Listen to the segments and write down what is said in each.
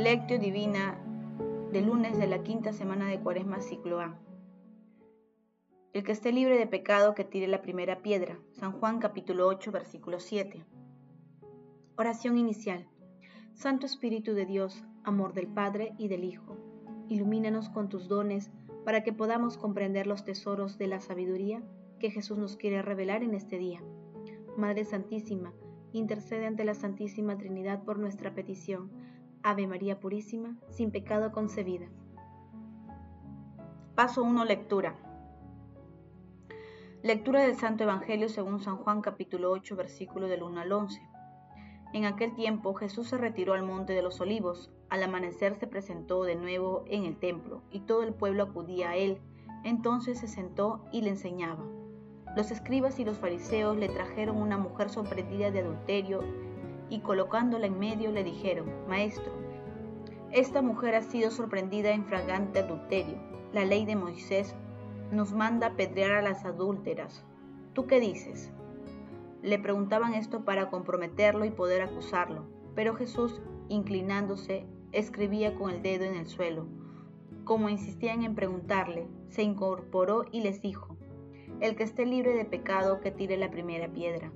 Lectio Divina de lunes de la quinta semana de Cuaresma ciclo A. El que esté libre de pecado que tire la primera piedra. San Juan capítulo 8 versículo 7. Oración inicial. Santo Espíritu de Dios, amor del Padre y del Hijo, ilumínanos con tus dones para que podamos comprender los tesoros de la sabiduría que Jesús nos quiere revelar en este día. Madre Santísima, intercede ante la Santísima Trinidad por nuestra petición. Ave María Purísima, sin pecado concebida. Paso 1. Lectura. Lectura del Santo Evangelio según San Juan capítulo 8 versículo del 1 al 11. En aquel tiempo Jesús se retiró al monte de los olivos. Al amanecer se presentó de nuevo en el templo y todo el pueblo acudía a él. Entonces se sentó y le enseñaba. Los escribas y los fariseos le trajeron una mujer sorprendida de adulterio y colocándola en medio le dijeron, Maestro, esta mujer ha sido sorprendida en fragante adulterio. La ley de Moisés nos manda apedrear a las adúlteras. ¿Tú qué dices? Le preguntaban esto para comprometerlo y poder acusarlo, pero Jesús, inclinándose, escribía con el dedo en el suelo. Como insistían en preguntarle, se incorporó y les dijo, el que esté libre de pecado que tire la primera piedra.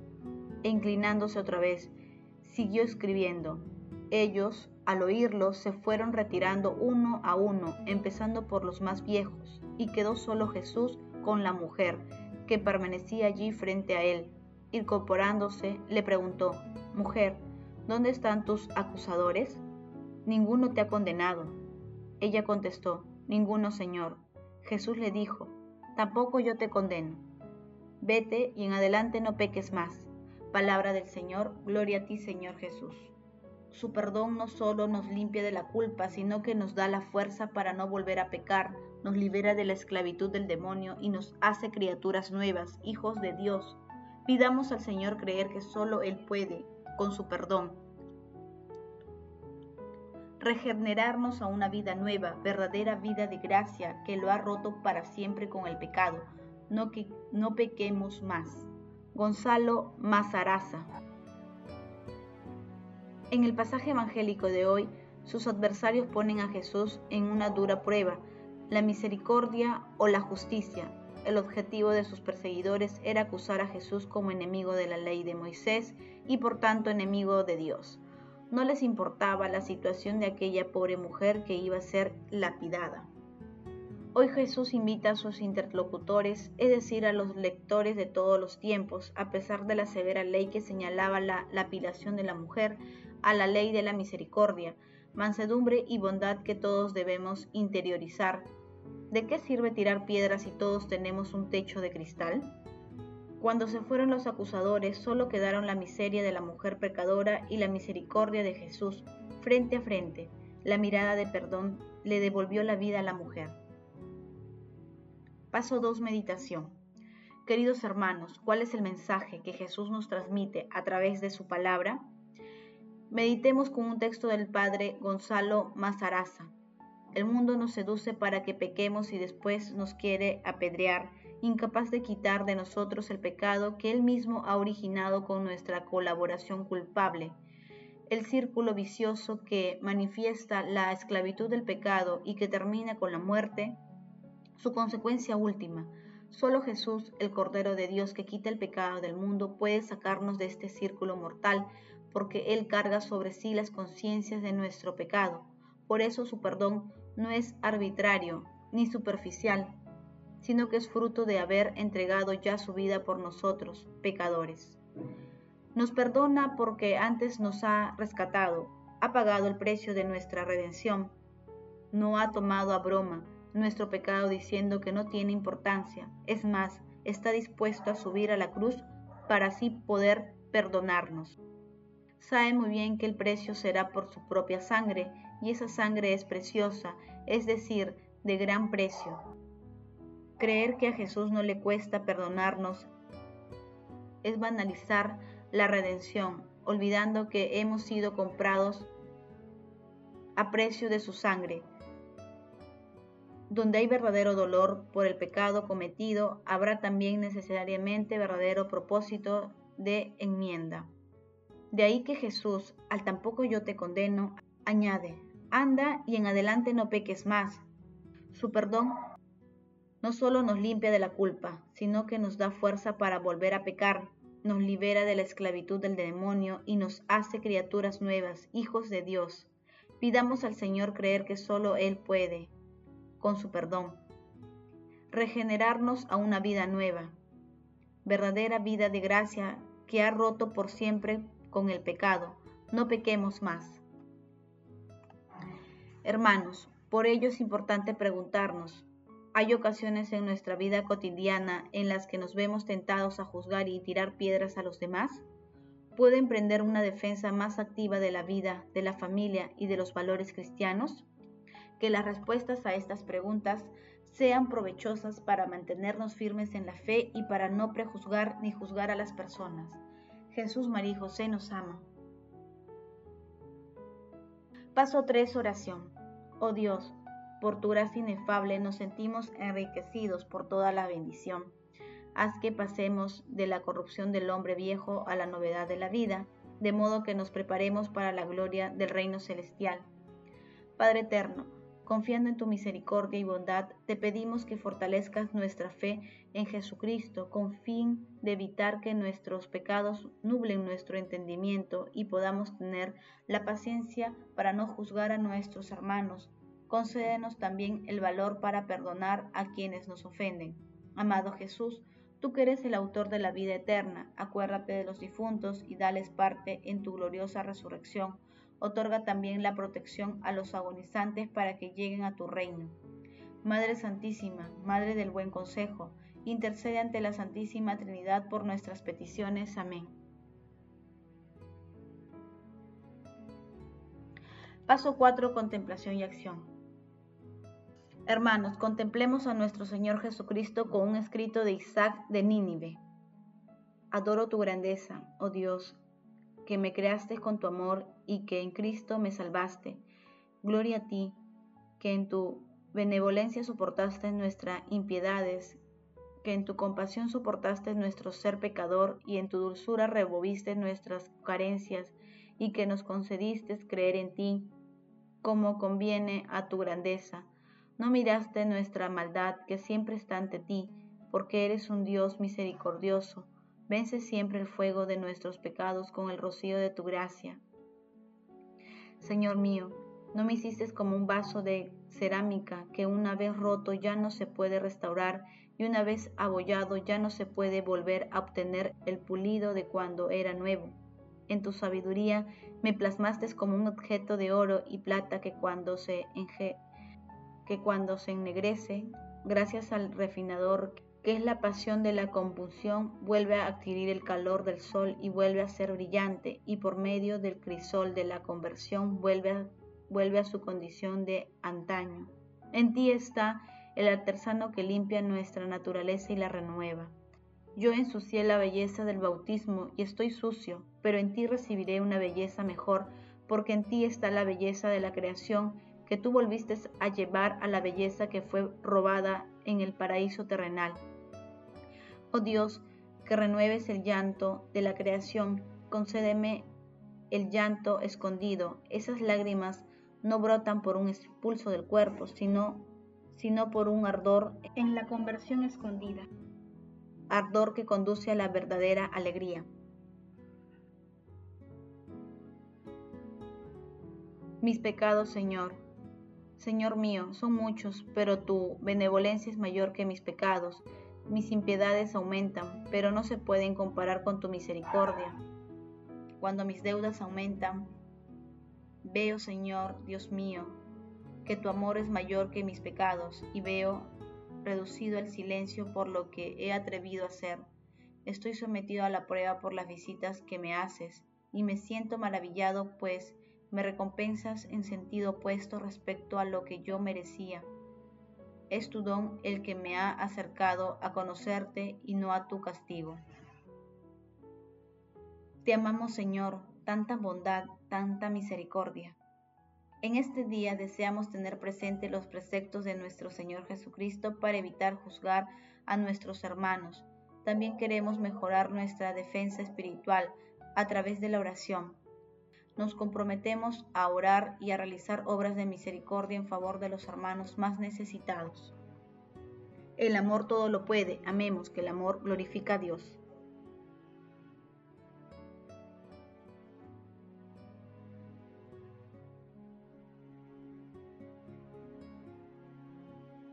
E inclinándose otra vez, siguió escribiendo. Ellos, al oírlo, se fueron retirando uno a uno, empezando por los más viejos, y quedó solo Jesús con la mujer, que permanecía allí frente a él. Incorporándose, le preguntó, Mujer, ¿dónde están tus acusadores? Ninguno te ha condenado. Ella contestó, Ninguno, Señor. Jesús le dijo, tampoco yo te condeno. Vete y en adelante no peques más. Palabra del Señor, gloria a ti Señor Jesús. Su perdón no solo nos limpia de la culpa, sino que nos da la fuerza para no volver a pecar, nos libera de la esclavitud del demonio y nos hace criaturas nuevas, hijos de Dios. Pidamos al Señor creer que solo Él puede, con su perdón, regenerarnos a una vida nueva, verdadera vida de gracia que lo ha roto para siempre con el pecado. No, que, no pequemos más. Gonzalo Mazaraza. En el pasaje evangélico de hoy, sus adversarios ponen a Jesús en una dura prueba, la misericordia o la justicia. El objetivo de sus perseguidores era acusar a Jesús como enemigo de la ley de Moisés y por tanto enemigo de Dios. No les importaba la situación de aquella pobre mujer que iba a ser lapidada. Hoy Jesús invita a sus interlocutores, es decir, a los lectores de todos los tiempos, a pesar de la severa ley que señalaba la lapidación de la mujer, a la ley de la misericordia, mansedumbre y bondad que todos debemos interiorizar. ¿De qué sirve tirar piedras si todos tenemos un techo de cristal? Cuando se fueron los acusadores, solo quedaron la miseria de la mujer pecadora y la misericordia de Jesús, frente a frente. La mirada de perdón le devolvió la vida a la mujer. Paso 2. Meditación. Queridos hermanos, ¿cuál es el mensaje que Jesús nos transmite a través de su palabra? Meditemos con un texto del padre Gonzalo Mazaraza. El mundo nos seduce para que pequemos y después nos quiere apedrear incapaz de quitar de nosotros el pecado que Él mismo ha originado con nuestra colaboración culpable. El círculo vicioso que manifiesta la esclavitud del pecado y que termina con la muerte, su consecuencia última. Solo Jesús, el Cordero de Dios que quita el pecado del mundo, puede sacarnos de este círculo mortal, porque Él carga sobre sí las conciencias de nuestro pecado. Por eso su perdón no es arbitrario ni superficial, sino que es fruto de haber entregado ya su vida por nosotros, pecadores. Nos perdona porque antes nos ha rescatado, ha pagado el precio de nuestra redención. No ha tomado a broma nuestro pecado diciendo que no tiene importancia. Es más, está dispuesto a subir a la cruz para así poder perdonarnos. Sabe muy bien que el precio será por su propia sangre, y esa sangre es preciosa, es decir, de gran precio. Creer que a Jesús no le cuesta perdonarnos es banalizar la redención, olvidando que hemos sido comprados a precio de su sangre. Donde hay verdadero dolor por el pecado cometido, habrá también necesariamente verdadero propósito de enmienda. De ahí que Jesús, al tampoco yo te condeno, añade, anda y en adelante no peques más. Su perdón no solo nos limpia de la culpa, sino que nos da fuerza para volver a pecar, nos libera de la esclavitud del demonio y nos hace criaturas nuevas, hijos de Dios. Pidamos al Señor creer que solo Él puede, con su perdón, regenerarnos a una vida nueva, verdadera vida de gracia que ha roto por siempre con el pecado. No pequemos más. Hermanos, por ello es importante preguntarnos, hay ocasiones en nuestra vida cotidiana en las que nos vemos tentados a juzgar y tirar piedras a los demás. ¿Puede emprender una defensa más activa de la vida, de la familia y de los valores cristianos? Que las respuestas a estas preguntas sean provechosas para mantenernos firmes en la fe y para no prejuzgar ni juzgar a las personas. Jesús, María y José nos ama. Paso 3. Oración. Oh Dios, por tu gracia inefable nos sentimos enriquecidos por toda la bendición. Haz que pasemos de la corrupción del hombre viejo a la novedad de la vida, de modo que nos preparemos para la gloria del reino celestial. Padre eterno, confiando en tu misericordia y bondad, te pedimos que fortalezcas nuestra fe en Jesucristo con fin de evitar que nuestros pecados nublen nuestro entendimiento y podamos tener la paciencia para no juzgar a nuestros hermanos concédenos también el valor para perdonar a quienes nos ofenden. Amado Jesús, tú que eres el autor de la vida eterna, acuérdate de los difuntos y dales parte en tu gloriosa resurrección. Otorga también la protección a los agonizantes para que lleguen a tu reino. Madre Santísima, Madre del Buen Consejo, intercede ante la Santísima Trinidad por nuestras peticiones. Amén. Paso 4. Contemplación y acción. Hermanos, contemplemos a nuestro Señor Jesucristo con un escrito de Isaac de Nínive. Adoro tu grandeza, oh Dios, que me creaste con tu amor y que en Cristo me salvaste. Gloria a ti, que en tu benevolencia soportaste nuestras impiedades, que en tu compasión soportaste nuestro ser pecador y en tu dulzura removiste nuestras carencias y que nos concediste creer en ti, como conviene a tu grandeza no miraste nuestra maldad que siempre está ante ti, porque eres un Dios misericordioso. Vence siempre el fuego de nuestros pecados con el rocío de tu gracia. Señor mío, no me hiciste como un vaso de cerámica que una vez roto ya no se puede restaurar y una vez abollado ya no se puede volver a obtener el pulido de cuando era nuevo. En tu sabiduría me plasmaste como un objeto de oro y plata que cuando se que cuando se ennegrece, gracias al refinador que es la pasión de la combustión, vuelve a adquirir el calor del sol y vuelve a ser brillante, y por medio del crisol de la conversión vuelve a, vuelve a su condición de antaño. En ti está el artesano que limpia nuestra naturaleza y la renueva. Yo ensucié la belleza del bautismo y estoy sucio, pero en ti recibiré una belleza mejor, porque en ti está la belleza de la creación que tú volviste a llevar a la belleza que fue robada en el paraíso terrenal. Oh Dios, que renueves el llanto de la creación, concédeme el llanto escondido. Esas lágrimas no brotan por un expulso del cuerpo, sino, sino por un ardor en la conversión escondida, ardor que conduce a la verdadera alegría. Mis pecados, Señor, Señor mío, son muchos, pero tu benevolencia es mayor que mis pecados. Mis impiedades aumentan, pero no se pueden comparar con tu misericordia. Cuando mis deudas aumentan, veo, Señor, Dios mío, que tu amor es mayor que mis pecados y veo reducido el silencio por lo que he atrevido a hacer. Estoy sometido a la prueba por las visitas que me haces y me siento maravillado, pues me recompensas en sentido opuesto respecto a lo que yo merecía. Es tu don el que me ha acercado a conocerte y no a tu castigo. Te amamos, Señor, tanta bondad, tanta misericordia. En este día deseamos tener presente los preceptos de nuestro Señor Jesucristo para evitar juzgar a nuestros hermanos. También queremos mejorar nuestra defensa espiritual a través de la oración nos comprometemos a orar y a realizar obras de misericordia en favor de los hermanos más necesitados. El amor todo lo puede, amemos que el amor glorifica a Dios.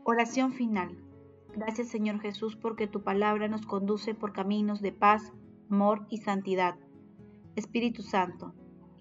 Oración final. Gracias Señor Jesús porque tu palabra nos conduce por caminos de paz, amor y santidad. Espíritu Santo,